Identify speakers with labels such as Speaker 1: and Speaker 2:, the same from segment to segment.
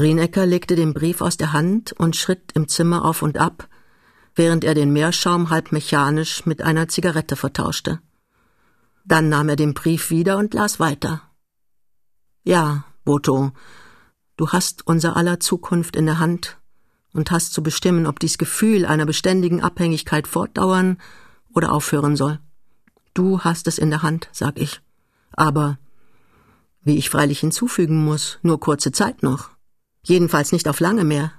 Speaker 1: Rienecker legte den Brief aus der Hand und schritt im Zimmer auf und ab, während er den Meerschaum halb mechanisch mit einer Zigarette vertauschte. Dann nahm er den Brief wieder und las weiter. Ja, Boto, du hast unser aller Zukunft in der Hand und hast zu bestimmen, ob dies Gefühl einer beständigen Abhängigkeit fortdauern oder aufhören soll. Du hast es in der Hand, sag ich. Aber, wie ich freilich hinzufügen muss, nur kurze Zeit noch. Jedenfalls nicht auf lange mehr.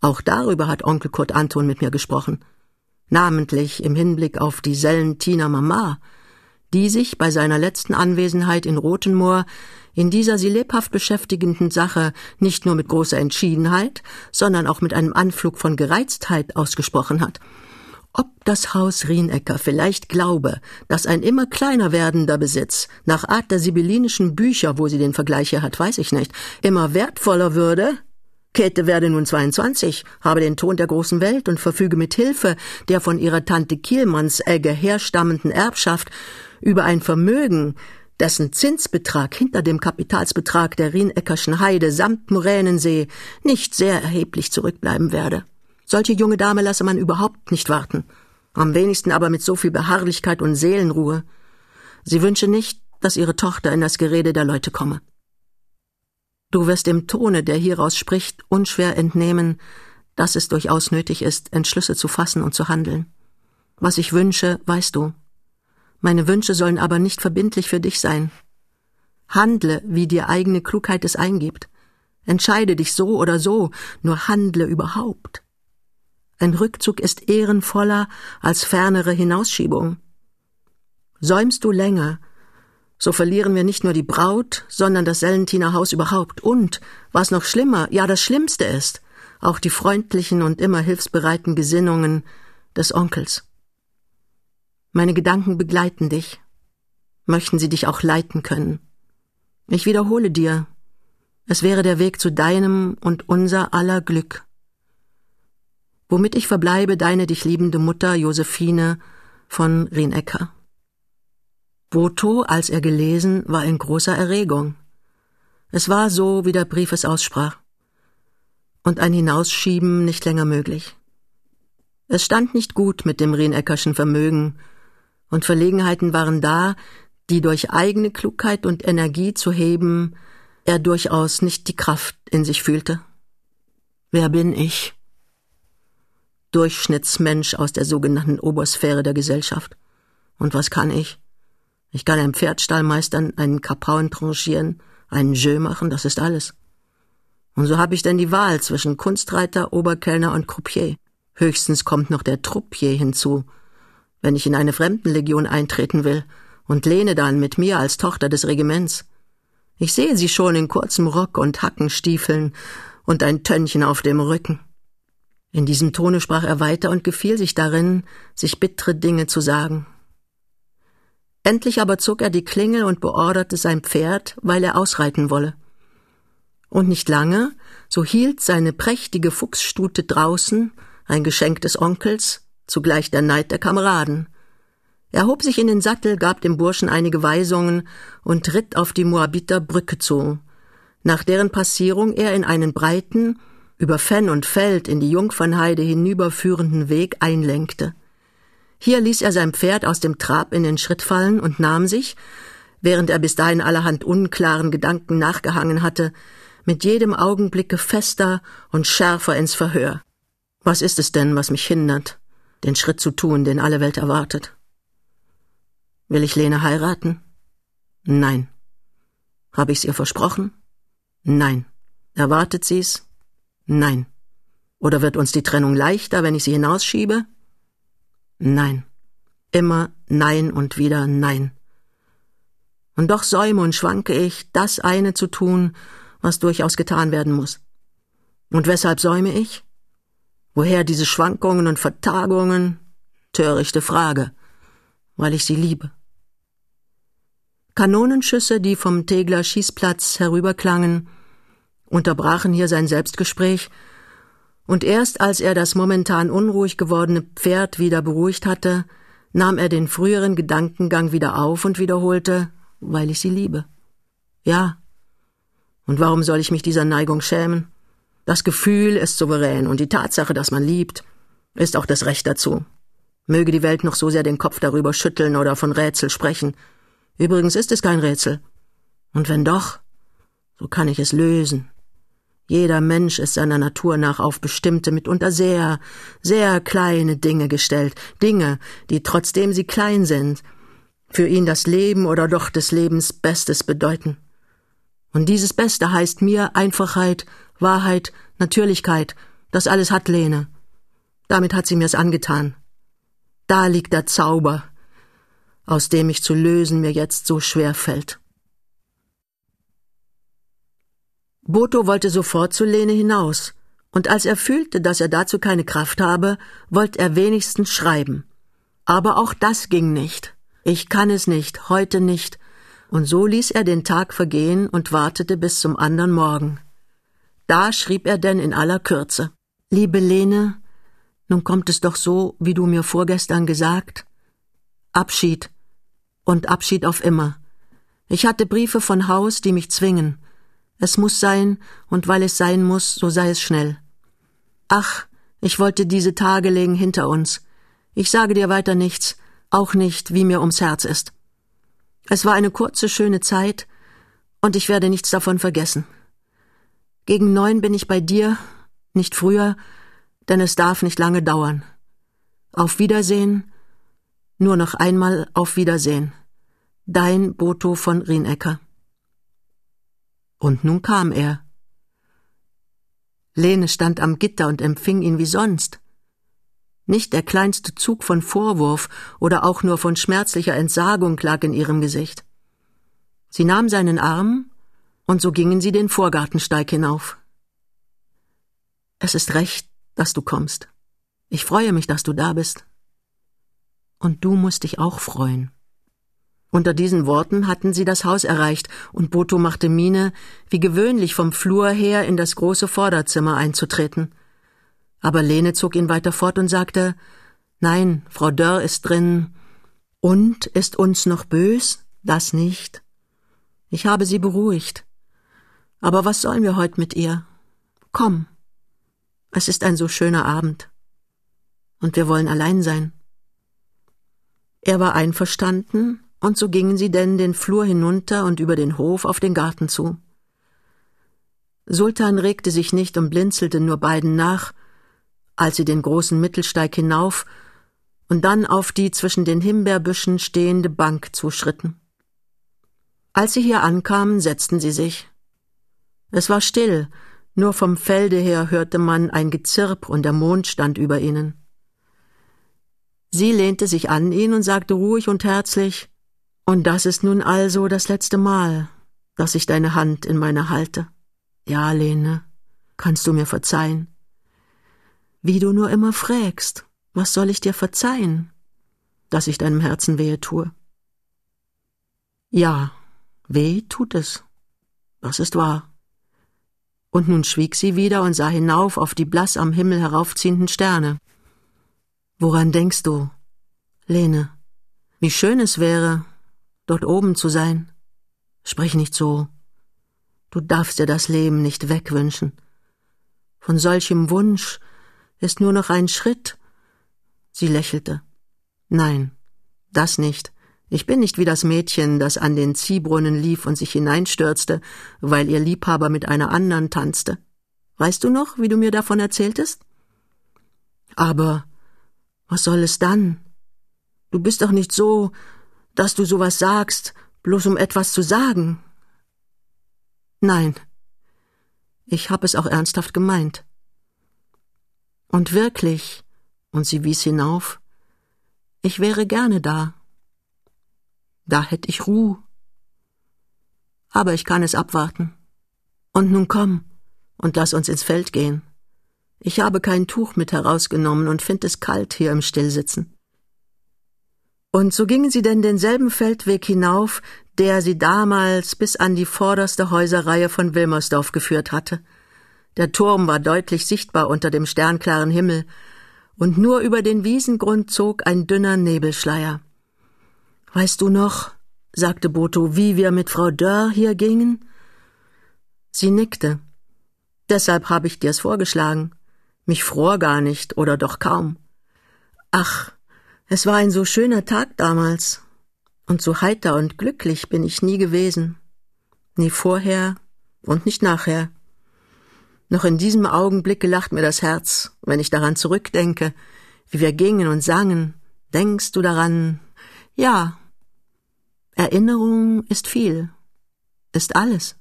Speaker 1: Auch darüber hat Onkel Kurt Anton mit mir gesprochen. Namentlich im Hinblick auf die Sellentiner Mama, die sich bei seiner letzten Anwesenheit in Rothenmoor in dieser sie lebhaft beschäftigenden Sache nicht nur mit großer Entschiedenheit, sondern auch mit einem Anflug von Gereiztheit ausgesprochen hat. Ob das Haus Rienecker vielleicht glaube, dass ein immer kleiner werdender Besitz, nach Art der sibyllinischen Bücher, wo sie den Vergleich hier hat, weiß ich nicht, immer wertvoller würde, Käthe werde nun 22, habe den Ton der großen Welt und verfüge mit Hilfe der von ihrer Tante Kielmannsegge herstammenden Erbschaft über ein Vermögen, dessen Zinsbetrag hinter dem Kapitalsbetrag der Rieneckerschen Heide samt Moränensee nicht sehr erheblich zurückbleiben werde. Solche junge Dame lasse man überhaupt nicht warten, am wenigsten aber mit so viel Beharrlichkeit und Seelenruhe. Sie wünsche nicht, dass ihre Tochter in das Gerede der Leute komme. Du wirst dem Tone, der hieraus spricht, unschwer entnehmen, dass es durchaus nötig ist, Entschlüsse zu fassen und zu handeln. Was ich wünsche, weißt du. Meine Wünsche sollen aber nicht verbindlich für dich sein. Handle, wie dir eigene Klugheit es eingibt. Entscheide dich so oder so, nur handle überhaupt. Ein Rückzug ist ehrenvoller als fernere Hinausschiebung. Säumst du länger, so verlieren wir nicht nur die Braut, sondern das Sellentiner Haus überhaupt und, was noch schlimmer, ja das Schlimmste ist, auch die freundlichen und immer hilfsbereiten Gesinnungen des Onkels. Meine Gedanken begleiten dich. Möchten sie dich auch leiten können. Ich wiederhole dir, es wäre der Weg zu deinem und unser aller Glück. Womit ich verbleibe deine dich liebende Mutter Josephine von Rienecker. Boto, als er gelesen, war in großer Erregung. Es war so, wie der Brief es aussprach. Und ein Hinausschieben nicht länger möglich. Es stand nicht gut mit dem Rieneckerschen Vermögen, und Verlegenheiten waren da, die durch eigene Klugheit und Energie zu heben er durchaus nicht die Kraft in sich fühlte. Wer bin ich? Durchschnittsmensch aus der sogenannten Obersphäre der Gesellschaft. Und was kann ich? Ich kann einen Pferdstall meistern, einen Kapauen tranchieren, einen Jeu machen, das ist alles. Und so habe ich denn die Wahl zwischen Kunstreiter, Oberkellner und Croupier. Höchstens kommt noch der Troupier hinzu, wenn ich in eine Fremdenlegion eintreten will und lehne dann mit mir als Tochter des Regiments. Ich sehe sie schon in kurzem Rock und Hackenstiefeln und ein Tönnchen auf dem Rücken. In diesem Tone sprach er weiter und gefiel sich darin, sich bittere Dinge zu sagen. Endlich aber zog er die Klingel und beorderte sein Pferd, weil er ausreiten wolle. Und nicht lange, so hielt seine prächtige Fuchsstute draußen, ein Geschenk des Onkels, zugleich der Neid der Kameraden. Er hob sich in den Sattel, gab dem Burschen einige Weisungen und ritt auf die Moabiter Brücke zu, nach deren Passierung er in einen breiten, über Fenn und Feld in die Jungfernheide hinüberführenden Weg einlenkte. Hier ließ er sein Pferd aus dem Trab in den Schritt fallen und nahm sich, während er bis dahin allerhand unklaren Gedanken nachgehangen hatte, mit jedem Augenblicke fester und schärfer ins Verhör. Was ist es denn, was mich hindert, den Schritt zu tun, den alle Welt erwartet? Will ich Lene heiraten? Nein. Habe ich's ihr versprochen? Nein. Erwartet sie's? Nein. Oder wird uns die Trennung leichter, wenn ich sie hinausschiebe? Nein. Immer Nein und wieder Nein. Und doch säume und schwanke ich, das eine zu tun, was durchaus getan werden muss. Und weshalb säume ich? Woher diese Schwankungen und Vertagungen? Törichte Frage. Weil ich sie liebe. Kanonenschüsse, die vom Tegler Schießplatz herüberklangen, unterbrachen hier sein Selbstgespräch und erst als er das momentan unruhig gewordene Pferd wieder beruhigt hatte, nahm er den früheren Gedankengang wieder auf und wiederholte, weil ich sie liebe. Ja. Und warum soll ich mich dieser Neigung schämen? Das Gefühl ist souverän und die Tatsache, dass man liebt, ist auch das Recht dazu. Möge die Welt noch so sehr den Kopf darüber schütteln oder von Rätsel sprechen. Übrigens ist es kein Rätsel. Und wenn doch, so kann ich es lösen. Jeder Mensch ist seiner Natur nach auf bestimmte, mitunter sehr, sehr kleine Dinge gestellt, Dinge, die trotzdem sie klein sind, für ihn das Leben oder doch des Lebens Bestes bedeuten. Und dieses Beste heißt mir Einfachheit, Wahrheit, Natürlichkeit, das alles hat Lene. Damit hat sie mir's angetan. Da liegt der Zauber, aus dem mich zu lösen mir jetzt so schwer fällt. Boto wollte sofort zu Lene hinaus, und als er fühlte, dass er dazu keine Kraft habe, wollte er wenigstens schreiben. Aber auch das ging nicht. Ich kann es nicht, heute nicht. Und so ließ er den Tag vergehen und wartete bis zum andern Morgen. Da schrieb er denn in aller Kürze. Liebe Lene, nun kommt es doch so, wie du mir vorgestern gesagt. Abschied. Und Abschied auf immer. Ich hatte Briefe von Haus, die mich zwingen. Es muss sein, und weil es sein muss, so sei es schnell. Ach, ich wollte diese Tage legen hinter uns. Ich sage dir weiter nichts, auch nicht, wie mir ums Herz ist. Es war eine kurze, schöne Zeit, und ich werde nichts davon vergessen. Gegen neun bin ich bei dir, nicht früher, denn es darf nicht lange dauern. Auf Wiedersehen, nur noch einmal auf Wiedersehen. Dein Boto von Rienecker. Und nun kam er. Lene stand am Gitter und empfing ihn wie sonst. Nicht der kleinste Zug von Vorwurf oder auch nur von schmerzlicher Entsagung lag in ihrem Gesicht. Sie nahm seinen Arm, und so gingen sie den Vorgartensteig hinauf. Es ist recht, dass du kommst. Ich freue mich, dass du da bist. Und du musst dich auch freuen. Unter diesen Worten hatten sie das Haus erreicht, und Boto machte Miene, wie gewöhnlich vom Flur her in das große Vorderzimmer einzutreten. Aber Lene zog ihn weiter fort und sagte Nein, Frau Dörr ist drin. Und ist uns noch bös? Das nicht. Ich habe sie beruhigt. Aber was sollen wir heut mit ihr? Komm. Es ist ein so schöner Abend. Und wir wollen allein sein. Er war einverstanden, und so gingen sie denn den Flur hinunter und über den Hof auf den Garten zu. Sultan regte sich nicht und blinzelte nur beiden nach, als sie den großen Mittelsteig hinauf und dann auf die zwischen den Himbeerbüschen stehende Bank zuschritten. Als sie hier ankamen, setzten sie sich. Es war still, nur vom Felde her hörte man ein Gezirp und der Mond stand über ihnen. Sie lehnte sich an ihn und sagte ruhig und herzlich und das ist nun also das letzte Mal, dass ich deine Hand in meiner halte. Ja, Lene, kannst du mir verzeihen? Wie du nur immer frägst, was soll ich dir verzeihen, dass ich deinem Herzen wehe tue? Ja, weh tut es. Das ist wahr. Und nun schwieg sie wieder und sah hinauf auf die blass am Himmel heraufziehenden Sterne. Woran denkst du, Lene? Wie schön es wäre, dort oben zu sein. Sprich nicht so. Du darfst dir das Leben nicht wegwünschen. Von solchem Wunsch ist nur noch ein Schritt. Sie lächelte. Nein, das nicht. Ich bin nicht wie das Mädchen, das an den Ziehbrunnen lief und sich hineinstürzte, weil ihr Liebhaber mit einer anderen tanzte. Weißt du noch, wie du mir davon erzähltest? Aber was soll es dann? Du bist doch nicht so, dass du sowas sagst, bloß um etwas zu sagen. Nein, ich hab es auch ernsthaft gemeint. Und wirklich, und sie wies hinauf, ich wäre gerne da. Da hätt ich Ruh. Aber ich kann es abwarten. Und nun komm und lass uns ins Feld gehen. Ich habe kein Tuch mit herausgenommen und find es kalt hier im Stillsitzen. Und so gingen sie denn denselben Feldweg hinauf, der sie damals bis an die vorderste Häuserreihe von Wilmersdorf geführt hatte. Der Turm war deutlich sichtbar unter dem sternklaren Himmel, und nur über den Wiesengrund zog ein dünner Nebelschleier. Weißt du noch, sagte Boto, wie wir mit Frau Dörr hier gingen? Sie nickte. Deshalb habe ich dir's vorgeschlagen. Mich fror gar nicht oder doch kaum. Ach, es war ein so schöner Tag damals. Und so heiter und glücklich bin ich nie gewesen. Nie vorher und nicht nachher. Noch in diesem Augenblicke lacht mir das Herz, wenn ich daran zurückdenke, wie wir gingen und sangen. Denkst du daran? Ja. Erinnerung ist viel, ist alles.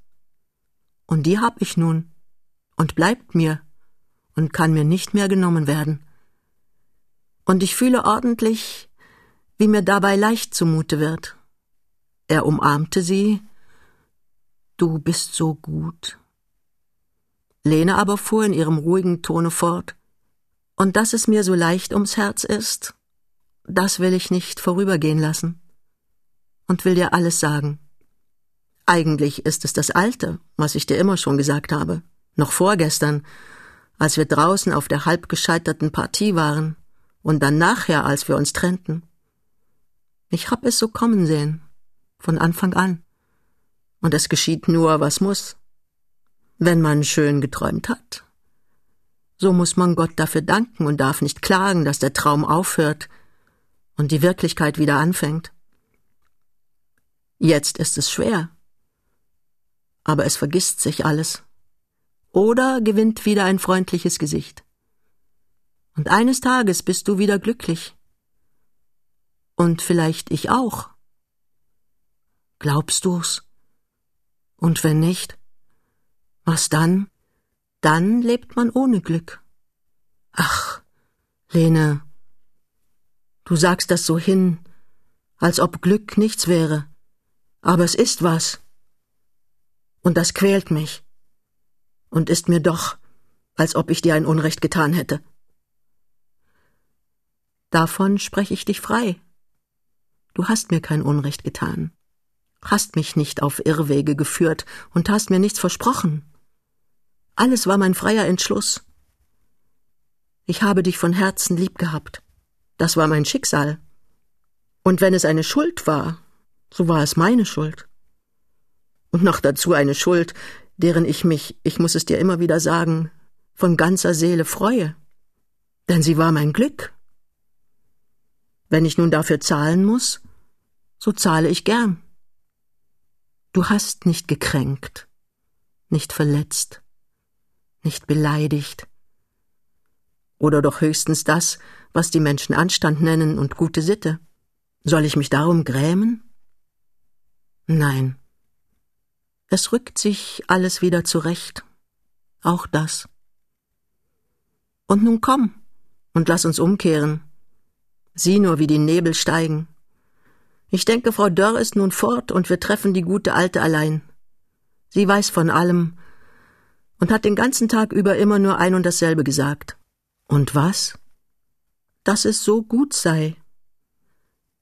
Speaker 1: Und die hab ich nun und bleibt mir und kann mir nicht mehr genommen werden. Und ich fühle ordentlich, wie mir dabei leicht zumute wird. Er umarmte sie. Du bist so gut. Lene aber fuhr in ihrem ruhigen Tone fort. Und dass es mir so leicht ums Herz ist, das will ich nicht vorübergehen lassen. Und will dir alles sagen. Eigentlich ist es das Alte, was ich dir immer schon gesagt habe. Noch vorgestern, als wir draußen auf der halb gescheiterten Partie waren. Und dann nachher, als wir uns trennten. Ich hab es so kommen sehen. Von Anfang an. Und es geschieht nur, was muss wenn man schön geträumt hat. So muss man Gott dafür danken und darf nicht klagen, dass der Traum aufhört und die Wirklichkeit wieder anfängt. Jetzt ist es schwer, aber es vergisst sich alles oder gewinnt wieder ein freundliches Gesicht. Und eines Tages bist du wieder glücklich. Und vielleicht ich auch. Glaubst du's? Und wenn nicht? Was dann? Dann lebt man ohne Glück. Ach, Lene, du sagst das so hin, als ob Glück nichts wäre. Aber es ist was. Und das quält mich. Und ist mir doch, als ob ich dir ein Unrecht getan hätte. Davon spreche ich dich frei. Du hast mir kein Unrecht getan, hast mich nicht auf Irrwege geführt und hast mir nichts versprochen. Alles war mein freier Entschluss. Ich habe dich von Herzen lieb gehabt. Das war mein Schicksal. Und wenn es eine Schuld war, so war es meine Schuld. Und noch dazu eine Schuld, deren ich mich, ich muss es dir immer wieder sagen, von ganzer Seele freue. Denn sie war mein Glück. Wenn ich nun dafür zahlen muss, so zahle ich gern. Du hast nicht gekränkt, nicht verletzt, nicht beleidigt. Oder doch höchstens das, was die Menschen Anstand nennen und gute Sitte. Soll ich mich darum grämen? Nein. Es rückt sich alles wieder zurecht. Auch das. Und nun komm und lass uns umkehren. Sieh nur, wie die Nebel steigen. Ich denke, Frau Dörr ist nun fort und wir treffen die gute Alte allein. Sie weiß von allem und hat den ganzen Tag über immer nur ein und dasselbe gesagt. Und was? Dass es so gut sei.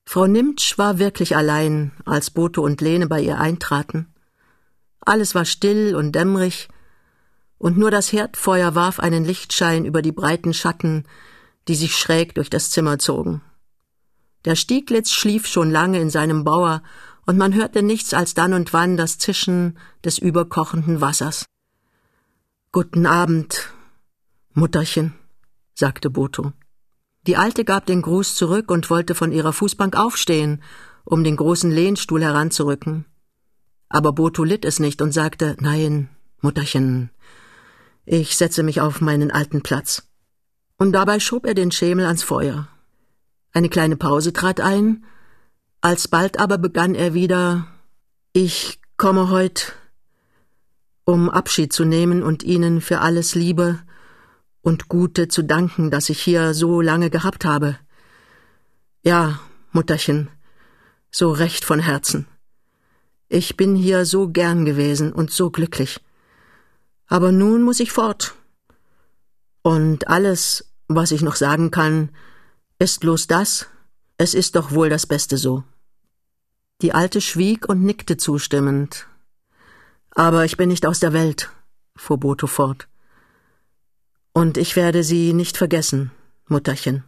Speaker 1: Frau Nimtsch war wirklich allein, als Bote und Lene bei ihr eintraten. Alles war still und dämmerig, und nur das Herdfeuer warf einen Lichtschein über die breiten Schatten, die sich schräg durch das Zimmer zogen. Der Stieglitz schlief schon lange in seinem Bauer, und man hörte nichts als dann und wann das Zischen des überkochenden Wassers. Guten Abend, Mutterchen, sagte Boto. Die Alte gab den Gruß zurück und wollte von ihrer Fußbank aufstehen, um den großen Lehnstuhl heranzurücken. Aber Boto litt es nicht und sagte, nein, Mutterchen, ich setze mich auf meinen alten Platz. Und dabei schob er den Schemel ans Feuer. Eine kleine Pause trat ein, alsbald aber begann er wieder, ich komme heut um Abschied zu nehmen und Ihnen für alles Liebe und Gute zu danken, das ich hier so lange gehabt habe. Ja, Mutterchen, so recht von Herzen. Ich bin hier so gern gewesen und so glücklich. Aber nun muss ich fort. Und alles, was ich noch sagen kann, ist bloß das, es ist doch wohl das Beste so. Die Alte schwieg und nickte zustimmend, aber ich bin nicht aus der Welt, fuhr Boto fort. Und ich werde Sie nicht vergessen, Mutterchen.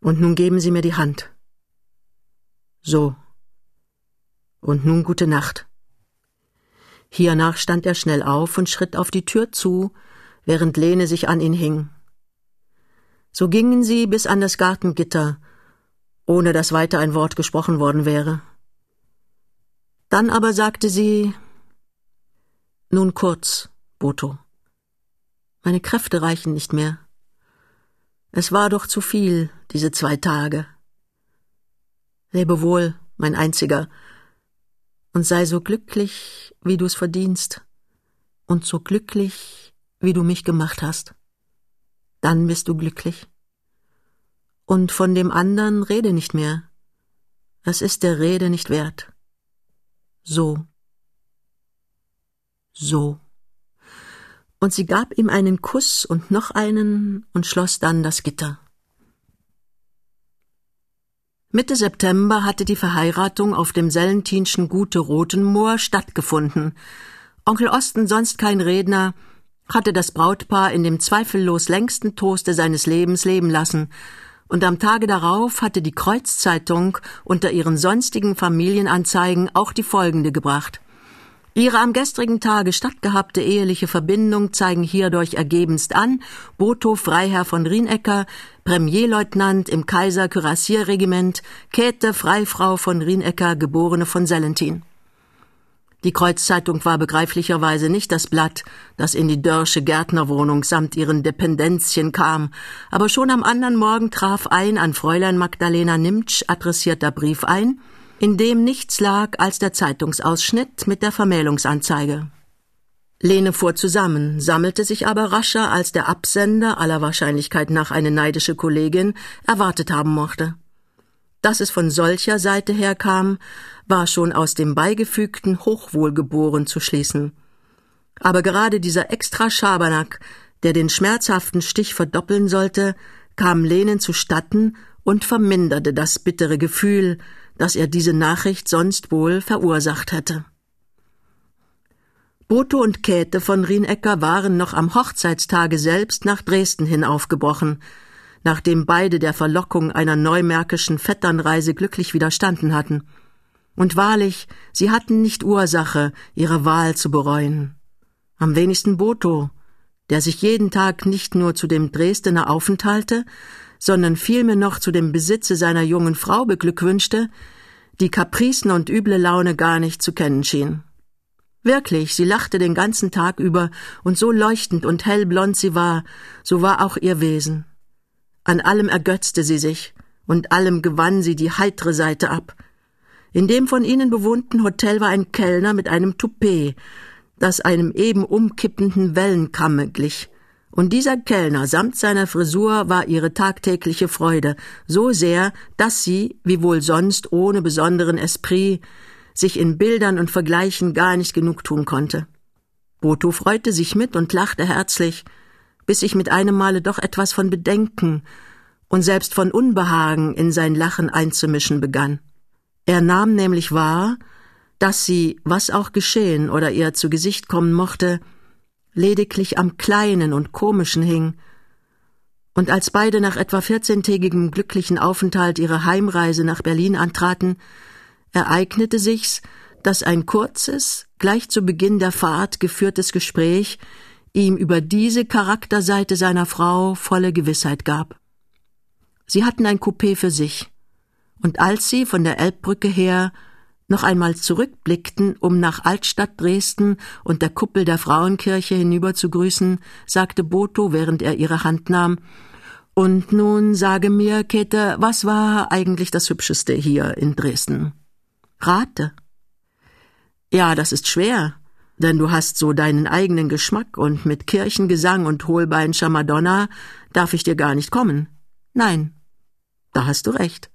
Speaker 1: Und nun geben Sie mir die Hand. So. Und nun gute Nacht. Hiernach stand er schnell auf und schritt auf die Tür zu, während Lene sich an ihn hing. So gingen sie bis an das Gartengitter, ohne dass weiter ein Wort gesprochen worden wäre. Dann aber sagte sie Nun kurz, Boto. Meine Kräfte reichen nicht mehr. Es war doch zu viel, diese zwei Tage. Lebe wohl, mein einziger, und sei so glücklich, wie du's verdienst, und so glücklich, wie du mich gemacht hast. Dann bist du glücklich. Und von dem anderen rede nicht mehr. Es ist der Rede nicht wert. So. So. Und sie gab ihm einen Kuss und noch einen und schloss dann das Gitter. Mitte September hatte die Verheiratung auf dem sellentinschen Gute Rotenmoor stattgefunden. Onkel Osten, sonst kein Redner, hatte das Brautpaar in dem zweifellos längsten Toaste seines Lebens leben lassen, und am Tage darauf hatte die Kreuzzeitung unter ihren sonstigen Familienanzeigen auch die folgende gebracht. Ihre am gestrigen Tage stattgehabte eheliche Verbindung zeigen hierdurch ergebenst an Boto Freiherr von Rienecker, Premierleutnant im Kaiser Kürassierregiment, Käthe Freifrau von Rienecker, geborene von Sellentin. Die Kreuzzeitung war begreiflicherweise nicht das Blatt, das in die Dörsche Gärtnerwohnung samt ihren Dependenzchen kam, aber schon am anderen Morgen traf ein an Fräulein Magdalena Nimtsch adressierter Brief ein, in dem nichts lag als der Zeitungsausschnitt mit der Vermählungsanzeige. Lene fuhr zusammen, sammelte sich aber rascher, als der Absender aller Wahrscheinlichkeit nach eine neidische Kollegin erwartet haben mochte. Dass es von solcher Seite herkam, war schon aus dem beigefügten Hochwohlgeboren zu schließen. Aber gerade dieser extra Schabernack, der den schmerzhaften Stich verdoppeln sollte, kam Lenen zustatten und verminderte das bittere Gefühl, dass er diese Nachricht sonst wohl verursacht hätte. Boto und Käthe von Rienecker waren noch am Hochzeitstage selbst nach Dresden hin aufgebrochen, nachdem beide der Verlockung einer neumärkischen Vetternreise glücklich widerstanden hatten. Und wahrlich, sie hatten nicht Ursache, ihre Wahl zu bereuen. Am wenigsten Boto, der sich jeden Tag nicht nur zu dem Dresdener Aufenthalte, sondern vielmehr noch zu dem Besitze seiner jungen Frau beglückwünschte, die Kapricen und üble Laune gar nicht zu kennen schien. Wirklich, sie lachte den ganzen Tag über, und so leuchtend und hellblond sie war, so war auch ihr Wesen. An allem ergötzte sie sich, und allem gewann sie die heitre Seite ab. In dem von ihnen bewohnten Hotel war ein Kellner mit einem Toupet, das einem eben umkippenden Wellenkamme glich, und dieser Kellner samt seiner Frisur war ihre tagtägliche Freude, so sehr, dass sie, wie wohl sonst ohne besonderen Esprit, sich in Bildern und Vergleichen gar nicht genug tun konnte. Boto freute sich mit und lachte herzlich, bis sich mit einem Male doch etwas von Bedenken und selbst von Unbehagen in sein Lachen einzumischen begann. Er nahm nämlich wahr, dass sie, was auch geschehen oder ihr zu Gesicht kommen mochte, lediglich am Kleinen und Komischen hing, und als beide nach etwa vierzehntägigem glücklichen Aufenthalt ihre Heimreise nach Berlin antraten, ereignete sich's, dass ein kurzes, gleich zu Beginn der Fahrt geführtes Gespräch ihm über diese Charakterseite seiner Frau volle Gewissheit gab. Sie hatten ein Coupé für sich, und als sie von der Elbbrücke her noch einmal zurückblickten, um nach Altstadt Dresden und der Kuppel der Frauenkirche hinüber zu grüßen, sagte Boto, während er ihre Hand nahm, und nun sage mir, Käthe, was war eigentlich das Hübscheste hier in Dresden? Rate. Ja, das ist schwer, denn du hast so deinen eigenen Geschmack und mit Kirchengesang und Hohlbeinscher Madonna darf ich dir gar nicht kommen. Nein, da hast du recht.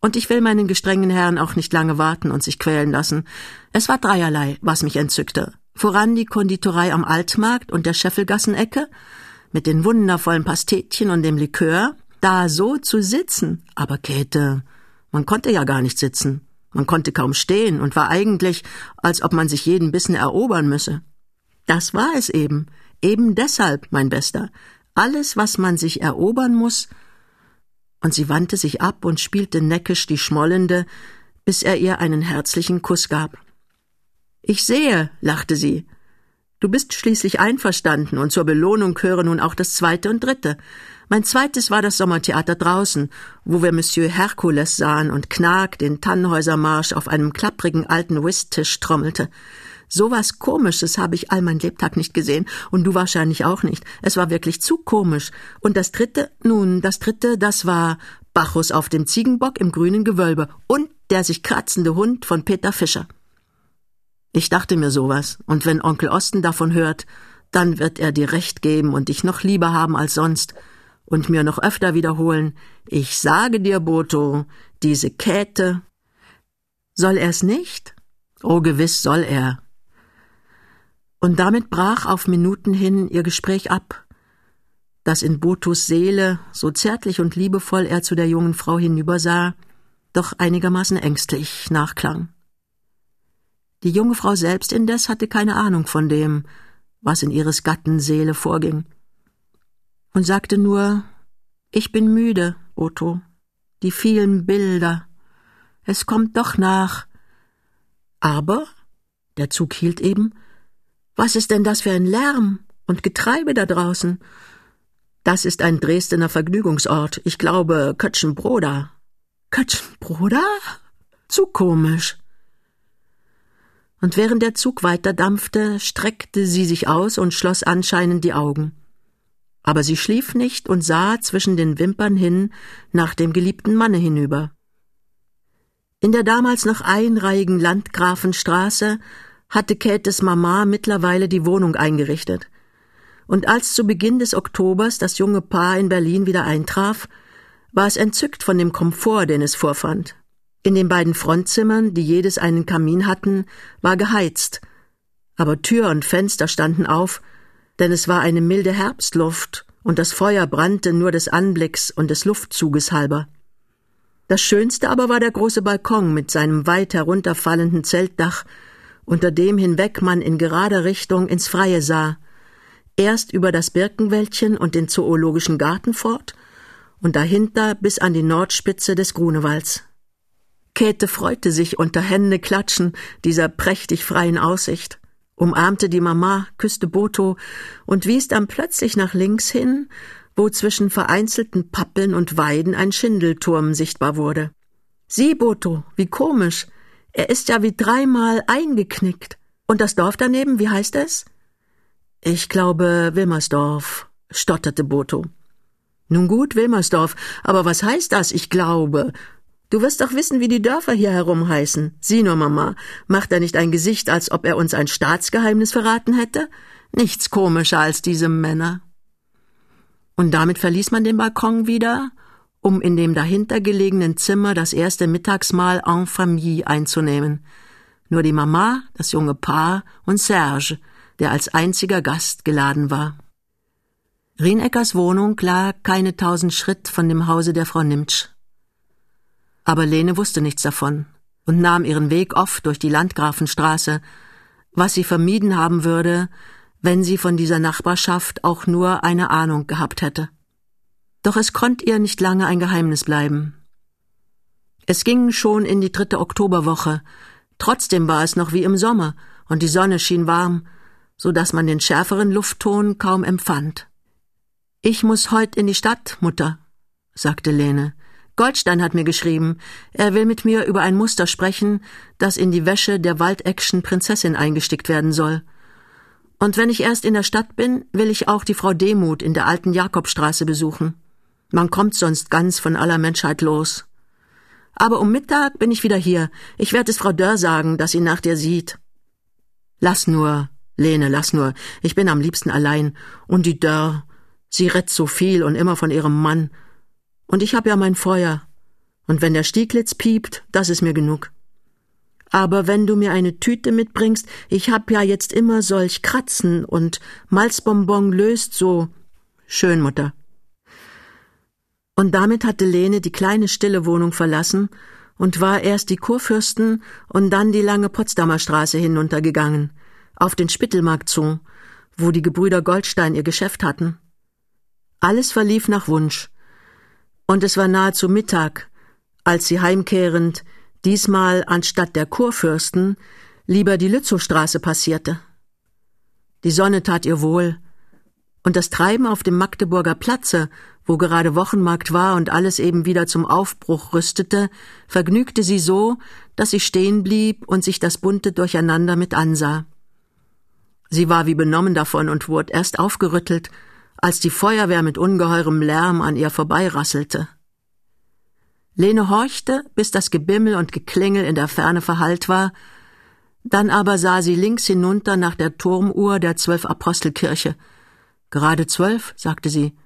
Speaker 1: Und ich will meinen gestrengen Herrn auch nicht lange warten und sich quälen lassen. Es war dreierlei, was mich entzückte. Voran die Konditorei am Altmarkt und der Scheffelgassenecke, mit den wundervollen Pastetchen und dem Likör, da so zu sitzen. Aber Käthe, man konnte ja gar nicht sitzen. Man konnte kaum stehen und war eigentlich, als ob man sich jeden Bissen erobern müsse. Das war es eben. Eben deshalb, mein Bester. Alles, was man sich erobern muss, und sie wandte sich ab und spielte neckisch die Schmollende, bis er ihr einen herzlichen Kuss gab. Ich sehe, lachte sie. Du bist schließlich einverstanden, und zur Belohnung gehöre nun auch das zweite und dritte. Mein zweites war das Sommertheater draußen, wo wir Monsieur Herkules sahen und Knag den Tannhäusermarsch auf einem klapprigen alten Whisttisch trommelte. So was Komisches habe ich all mein Lebtag nicht gesehen und du wahrscheinlich auch nicht. Es war wirklich zu komisch. Und das dritte, nun, das dritte, das war Bacchus auf dem Ziegenbock im grünen Gewölbe und der sich kratzende Hund von Peter Fischer. Ich dachte mir sowas, und wenn Onkel Osten davon hört, dann wird er dir recht geben und dich noch lieber haben als sonst und mir noch öfter wiederholen, ich sage dir, Boto, diese Käthe. Soll er's nicht? Oh, gewiss soll er. Und damit brach auf Minuten hin ihr Gespräch ab, das in Botos Seele, so zärtlich und liebevoll er zu der jungen Frau hinübersah, doch einigermaßen ängstlich nachklang. Die junge Frau selbst indes hatte keine Ahnung von dem, was in ihres Gatten Seele vorging, und sagte nur Ich bin müde, Otto, die vielen Bilder. Es kommt doch nach. Aber der Zug hielt eben. Was ist denn das für ein Lärm und Getreibe da draußen? Das ist ein Dresdener Vergnügungsort. Ich glaube Kötschenbroda. Kötschenbroda? Zu komisch. Und während der Zug weiterdampfte, streckte sie sich aus und schloss anscheinend die Augen. Aber sie schlief nicht und sah zwischen den Wimpern hin nach dem geliebten Manne hinüber. In der damals noch einreihigen Landgrafenstraße hatte Käthes Mama mittlerweile die Wohnung eingerichtet. Und als zu Beginn des Oktobers das junge Paar in Berlin wieder eintraf, war es entzückt von dem Komfort, den es vorfand. In den beiden Frontzimmern, die jedes einen Kamin hatten, war geheizt, aber Tür und Fenster standen auf, denn es war eine milde Herbstluft und das Feuer brannte nur des Anblicks und des Luftzuges halber. Das Schönste aber war der große Balkon mit seinem weit herunterfallenden Zeltdach, unter dem hinweg man in gerader Richtung ins Freie sah, erst über das Birkenwäldchen und den zoologischen Garten fort und dahinter bis an die Nordspitze des Grunewalds. Käthe freute sich unter Händeklatschen dieser prächtig freien Aussicht, umarmte die Mama, küsste Boto und wies dann plötzlich nach links hin, wo zwischen vereinzelten Pappeln und Weiden ein Schindelturm sichtbar wurde. Sieh, Boto, wie komisch. Er ist ja wie dreimal eingeknickt. Und das Dorf daneben, wie heißt es? Ich glaube Wilmersdorf, stotterte Boto. Nun gut, Wilmersdorf, aber was heißt das, ich glaube? Du wirst doch wissen, wie die Dörfer hier herum heißen. Sieh nur, Mama, macht er nicht ein Gesicht, als ob er uns ein Staatsgeheimnis verraten hätte? Nichts komischer als diese Männer. Und damit verließ man den Balkon wieder, um in dem dahinter gelegenen Zimmer das erste Mittagsmahl en famille einzunehmen. Nur die Mama, das junge Paar und Serge, der als einziger Gast geladen war. Rieneckers Wohnung lag keine tausend Schritt von dem Hause der Frau Nimtsch. Aber Lene wusste nichts davon und nahm ihren Weg oft durch die Landgrafenstraße, was sie vermieden haben würde, wenn sie von dieser Nachbarschaft auch nur eine Ahnung gehabt hätte. Doch es konnte ihr nicht lange ein Geheimnis bleiben. Es ging schon in die dritte Oktoberwoche, trotzdem war es noch wie im Sommer, und die Sonne schien warm, so dass man den schärferen Luftton kaum empfand. Ich muss heut in die Stadt, Mutter, sagte Lene. Goldstein hat mir geschrieben, er will mit mir über ein Muster sprechen, das in die Wäsche der Waldeckschen Prinzessin eingestickt werden soll. Und wenn ich erst in der Stadt bin, will ich auch die Frau Demuth in der alten Jakobstraße besuchen. Man kommt sonst ganz von aller Menschheit los. Aber um Mittag bin ich wieder hier. Ich werde es Frau Dörr sagen, dass sie nach dir sieht. Lass nur, Lene, lass nur. Ich bin am liebsten allein. Und die Dörr, sie rett so viel und immer von ihrem Mann. Und ich hab ja mein Feuer. Und wenn der Stieglitz piept, das ist mir genug. Aber wenn du mir eine Tüte mitbringst, ich hab ja jetzt immer solch Kratzen und Malzbonbon löst so. Schön, Mutter. Und damit hatte Lene die kleine stille Wohnung verlassen und war erst die Kurfürsten und dann die lange Potsdamer Straße hinuntergegangen, auf den Spittelmarkt zu, wo die Gebrüder Goldstein ihr Geschäft hatten. Alles verlief nach Wunsch und es war nahezu Mittag, als sie heimkehrend, diesmal anstatt der Kurfürsten, lieber die Lützowstraße passierte. Die Sonne tat ihr wohl, und das Treiben auf dem Magdeburger Platze, wo gerade Wochenmarkt war und alles eben wieder zum Aufbruch rüstete, vergnügte sie so, dass sie stehen blieb und sich das bunte Durcheinander mit ansah. Sie war wie benommen davon und wurde erst aufgerüttelt, als die Feuerwehr mit ungeheurem Lärm an ihr vorbeirasselte. Lene horchte, bis das Gebimmel und Geklingel in der Ferne verhallt war, dann aber sah sie links hinunter nach der Turmuhr der Zwölf Apostelkirche. Gerade zwölf, sagte sie.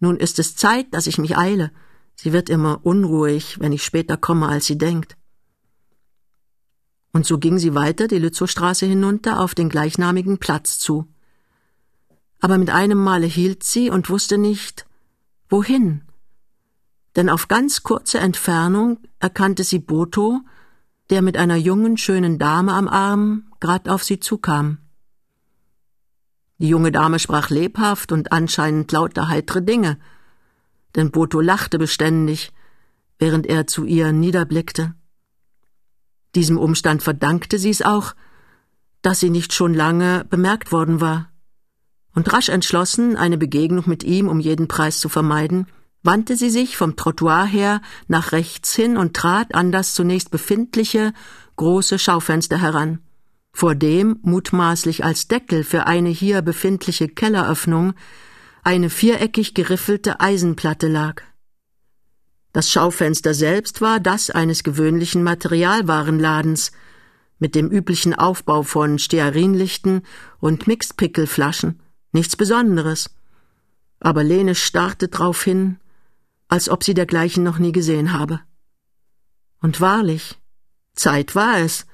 Speaker 1: Nun ist es Zeit, dass ich mich eile. Sie wird immer unruhig, wenn ich später komme, als sie denkt. Und so ging sie weiter die Lützowstraße hinunter auf den gleichnamigen Platz zu. Aber mit einem Male hielt sie und wusste nicht, wohin. Denn auf ganz kurze Entfernung erkannte sie Boto, der mit einer jungen, schönen Dame am Arm grad auf sie zukam. Die junge Dame sprach lebhaft und anscheinend lauter heitere Dinge, denn Boto lachte beständig, während er zu ihr niederblickte. Diesem Umstand verdankte sie es auch, dass sie nicht schon lange bemerkt worden war. Und rasch entschlossen, eine Begegnung mit ihm um jeden Preis zu vermeiden, wandte sie sich vom Trottoir her nach rechts hin und trat an das zunächst befindliche große Schaufenster heran, vor dem, mutmaßlich als Deckel für eine hier befindliche Kelleröffnung, eine viereckig geriffelte Eisenplatte lag. Das Schaufenster selbst war das eines gewöhnlichen Materialwarenladens mit dem üblichen Aufbau von Stearinlichten und Mixpickelflaschen. Nichts Besonderes. Aber Lene starrte drauf hin, als ob sie dergleichen noch nie gesehen habe. Und wahrlich, Zeit war es,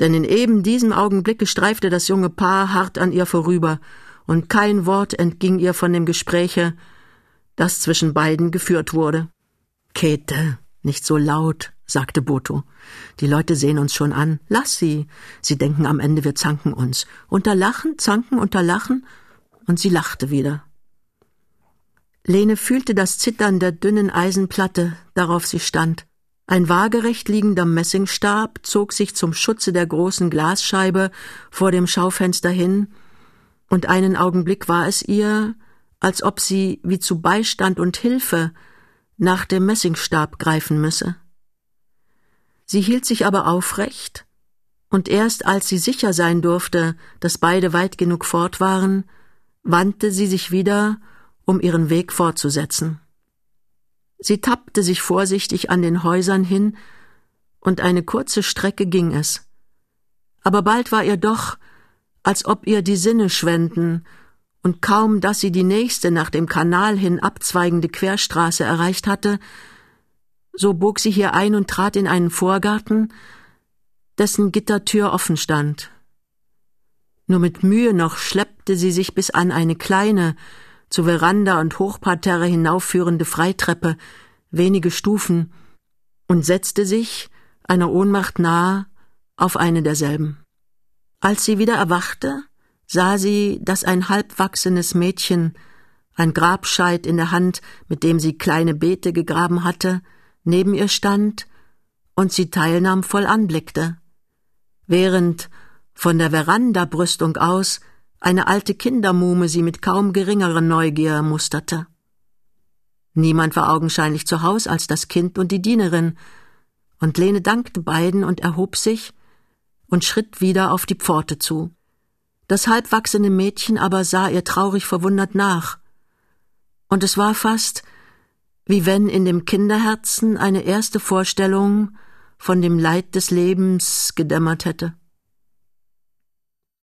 Speaker 1: denn in eben diesem Augenblicke streifte das junge Paar hart an ihr vorüber, und kein Wort entging ihr von dem Gespräche, das zwischen beiden geführt wurde. Käthe, nicht so laut, sagte Boto. Die Leute sehen uns schon an. Lass sie. Sie denken am Ende, wir zanken uns. Unter Lachen, zanken, unter Lachen. Und sie lachte wieder. Lene fühlte das Zittern der dünnen Eisenplatte, darauf sie stand. Ein waagerecht liegender Messingstab zog sich zum Schutze der großen Glasscheibe vor dem Schaufenster hin, und einen Augenblick war es ihr, als ob sie wie zu Beistand und Hilfe nach dem Messingstab greifen müsse. Sie hielt sich aber aufrecht, und erst als sie sicher sein durfte, dass beide weit genug fort waren, wandte sie sich wieder, um ihren Weg fortzusetzen. Sie tappte sich vorsichtig an den Häusern hin, und eine kurze Strecke ging es. Aber bald war ihr doch, als ob ihr die Sinne schwenden und kaum, dass sie die nächste nach dem Kanal hin abzweigende Querstraße erreicht hatte, so bog sie hier ein und trat in einen Vorgarten, dessen Gittertür offen stand. Nur mit Mühe noch schleppte sie sich bis an eine kleine, zu Veranda und Hochparterre hinaufführende Freitreppe, wenige Stufen, und setzte sich, einer Ohnmacht nahe, auf eine derselben. Als sie wieder erwachte, sah sie, dass ein halbwachsenes Mädchen, ein Grabscheit in der Hand, mit dem sie kleine Beete gegraben hatte, neben ihr stand und sie teilnahmvoll anblickte, während von der Verandabrüstung aus eine alte Kindermuhme sie mit kaum geringerer Neugier musterte. Niemand war augenscheinlich zu Haus als das Kind und die Dienerin, und Lene dankte beiden und erhob sich und schritt wieder auf die Pforte zu. Das halbwachsene Mädchen aber sah ihr traurig verwundert nach, und es war fast, wie wenn in dem Kinderherzen eine erste Vorstellung von dem Leid des Lebens gedämmert hätte.